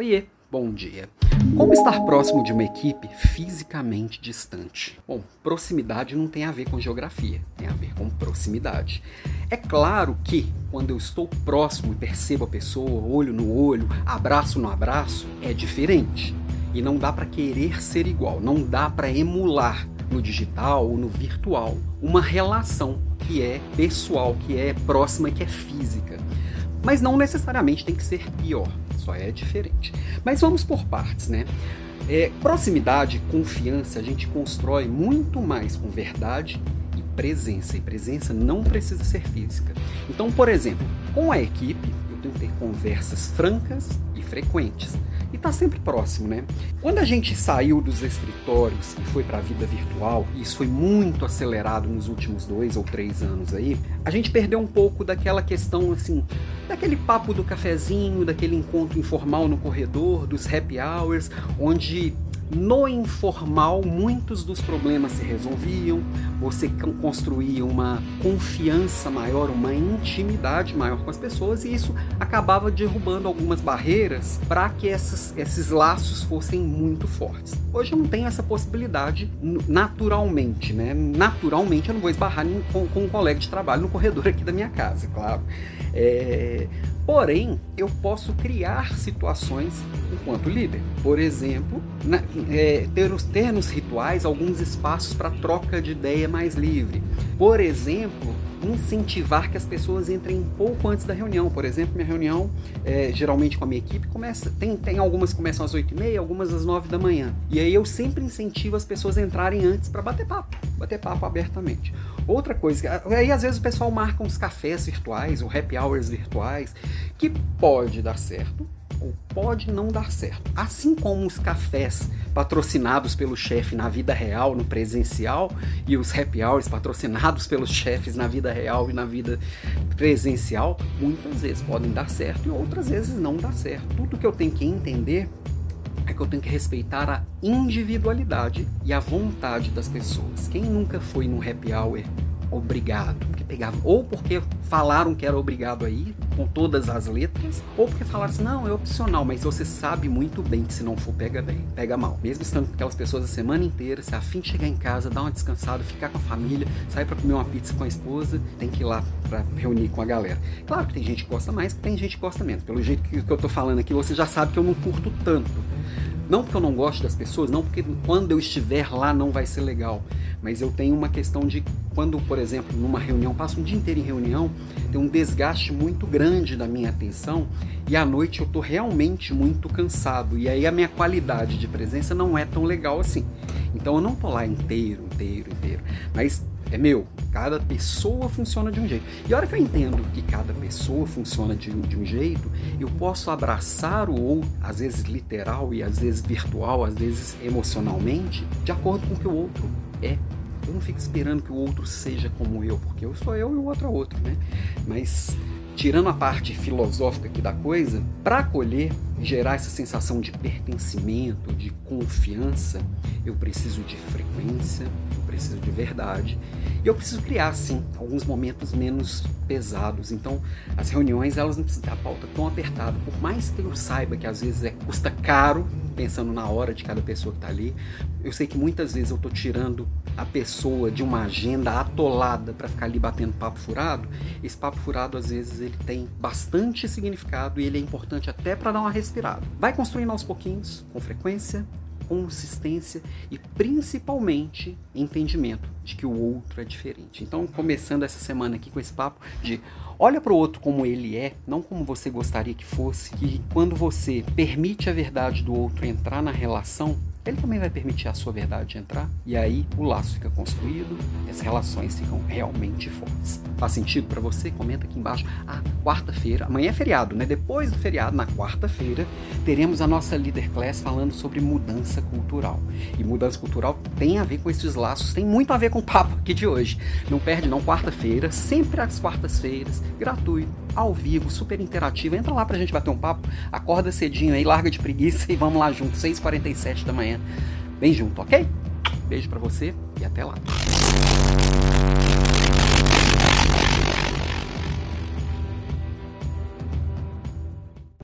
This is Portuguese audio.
Oiê, bom dia. Como estar próximo de uma equipe fisicamente distante? Bom, proximidade não tem a ver com geografia, tem a ver com proximidade. É claro que quando eu estou próximo e percebo a pessoa, olho no olho, abraço no abraço, é diferente. E não dá para querer ser igual, não dá para emular no digital ou no virtual uma relação que é pessoal, que é próxima, que é física. Mas não necessariamente tem que ser pior só é diferente. Mas vamos por partes, né? É, proximidade, confiança, a gente constrói muito mais com verdade e presença. E presença não precisa ser física. Então, por exemplo, com a equipe, eu tenho que ter conversas francas frequentes e está sempre próximo, né? Quando a gente saiu dos escritórios e foi para a vida virtual, e isso foi muito acelerado nos últimos dois ou três anos aí, a gente perdeu um pouco daquela questão assim, daquele papo do cafezinho, daquele encontro informal no corredor, dos happy hours, onde no informal, muitos dos problemas se resolviam, você construía uma confiança maior, uma intimidade maior com as pessoas, e isso acabava derrubando algumas barreiras para que esses laços fossem muito fortes. Hoje eu não tenho essa possibilidade naturalmente, né? Naturalmente eu não vou esbarrar com, com um colega de trabalho no corredor aqui da minha casa, claro. É, Porém, eu posso criar situações enquanto líder. Por exemplo, na, é, ter, ter nos rituais alguns espaços para troca de ideia mais livre. Por exemplo, incentivar que as pessoas entrem um pouco antes da reunião. Por exemplo, minha reunião, é, geralmente com a minha equipe, começa. Tem, tem algumas que começam às 8h30, algumas às 9 da manhã. E aí eu sempre incentivo as pessoas a entrarem antes para bater papo, bater papo abertamente. Outra coisa, aí às vezes o pessoal marca uns cafés virtuais, ou happy hours virtuais, que pode dar certo, ou pode não dar certo. Assim como os cafés patrocinados pelo chefe na vida real, no presencial, e os happy hours patrocinados pelos chefes na vida real e na vida presencial, muitas vezes podem dar certo e outras vezes não dar certo. Tudo que eu tenho que entender é que eu tenho que respeitar a individualidade e a vontade das pessoas. Quem nunca foi num happy hour obrigado, porque pegava, ou porque falaram que era obrigado aí, com todas as letras, ou porque falaram assim, não, é opcional, mas você sabe muito bem que se não for, pega bem, pega mal. Mesmo estando com aquelas pessoas a semana inteira, se a fim de chegar em casa, dar uma descansada, ficar com a família, sair para comer uma pizza com a esposa, tem que ir lá para reunir com a galera. Claro que tem gente que gosta mais, tem gente que gosta menos. Pelo jeito que, que eu tô falando aqui, você já sabe que eu não curto tanto. Não porque eu não gosto das pessoas, não porque quando eu estiver lá não vai ser legal, mas eu tenho uma questão de quando, por exemplo, numa reunião, passo um dia inteiro em reunião, tem um desgaste muito grande da minha atenção e à noite eu estou realmente muito cansado e aí a minha qualidade de presença não é tão legal assim. Então eu não tô lá inteiro, inteiro, inteiro, mas é meu. Cada pessoa funciona de um jeito. E a hora que eu entendo que cada pessoa funciona de, de um jeito, eu posso abraçar o outro, às vezes literal e às vezes virtual, às vezes emocionalmente, de acordo com o que o outro é. Eu não fico esperando que o outro seja como eu, porque eu sou eu e o outro é outro, né? Mas tirando a parte filosófica aqui da coisa, para acolher gerar essa sensação de pertencimento, de confiança, eu preciso de frequência, eu preciso de verdade. E eu preciso criar, sim, alguns momentos menos pesados. Então, as reuniões, elas não precisam ter a pauta tão apertada. Por mais que eu saiba que às vezes é, custa caro, pensando na hora de cada pessoa que está ali, eu sei que muitas vezes eu estou tirando a pessoa de uma agenda atolada para ficar ali batendo papo furado. Esse papo furado, às vezes, ele tem bastante significado e ele é importante até para dar uma Vai construindo aos pouquinhos, com frequência, consistência e principalmente entendimento de que o outro é diferente. Então, começando essa semana aqui com esse papo de olha para o outro como ele é, não como você gostaria que fosse, que quando você permite a verdade do outro entrar na relação, ele também vai permitir a sua verdade entrar e aí o laço fica construído, as relações ficam realmente fortes. Faz sentido para você? Comenta aqui embaixo. Ah, quarta-feira, amanhã é feriado, né? Depois do feriado, na quarta-feira, teremos a nossa Leader Class falando sobre mudança cultural. E mudança cultural tem a ver com esses laços, tem muito a ver com o papo aqui de hoje. Não perde não, quarta-feira, sempre às quartas-feiras, gratuito, ao vivo, super interativo. Entra lá pra gente bater um papo, acorda cedinho aí, larga de preguiça e vamos lá junto, 6h47 da manhã. Cunha. Vem junto, ok? Beijo para você e até lá.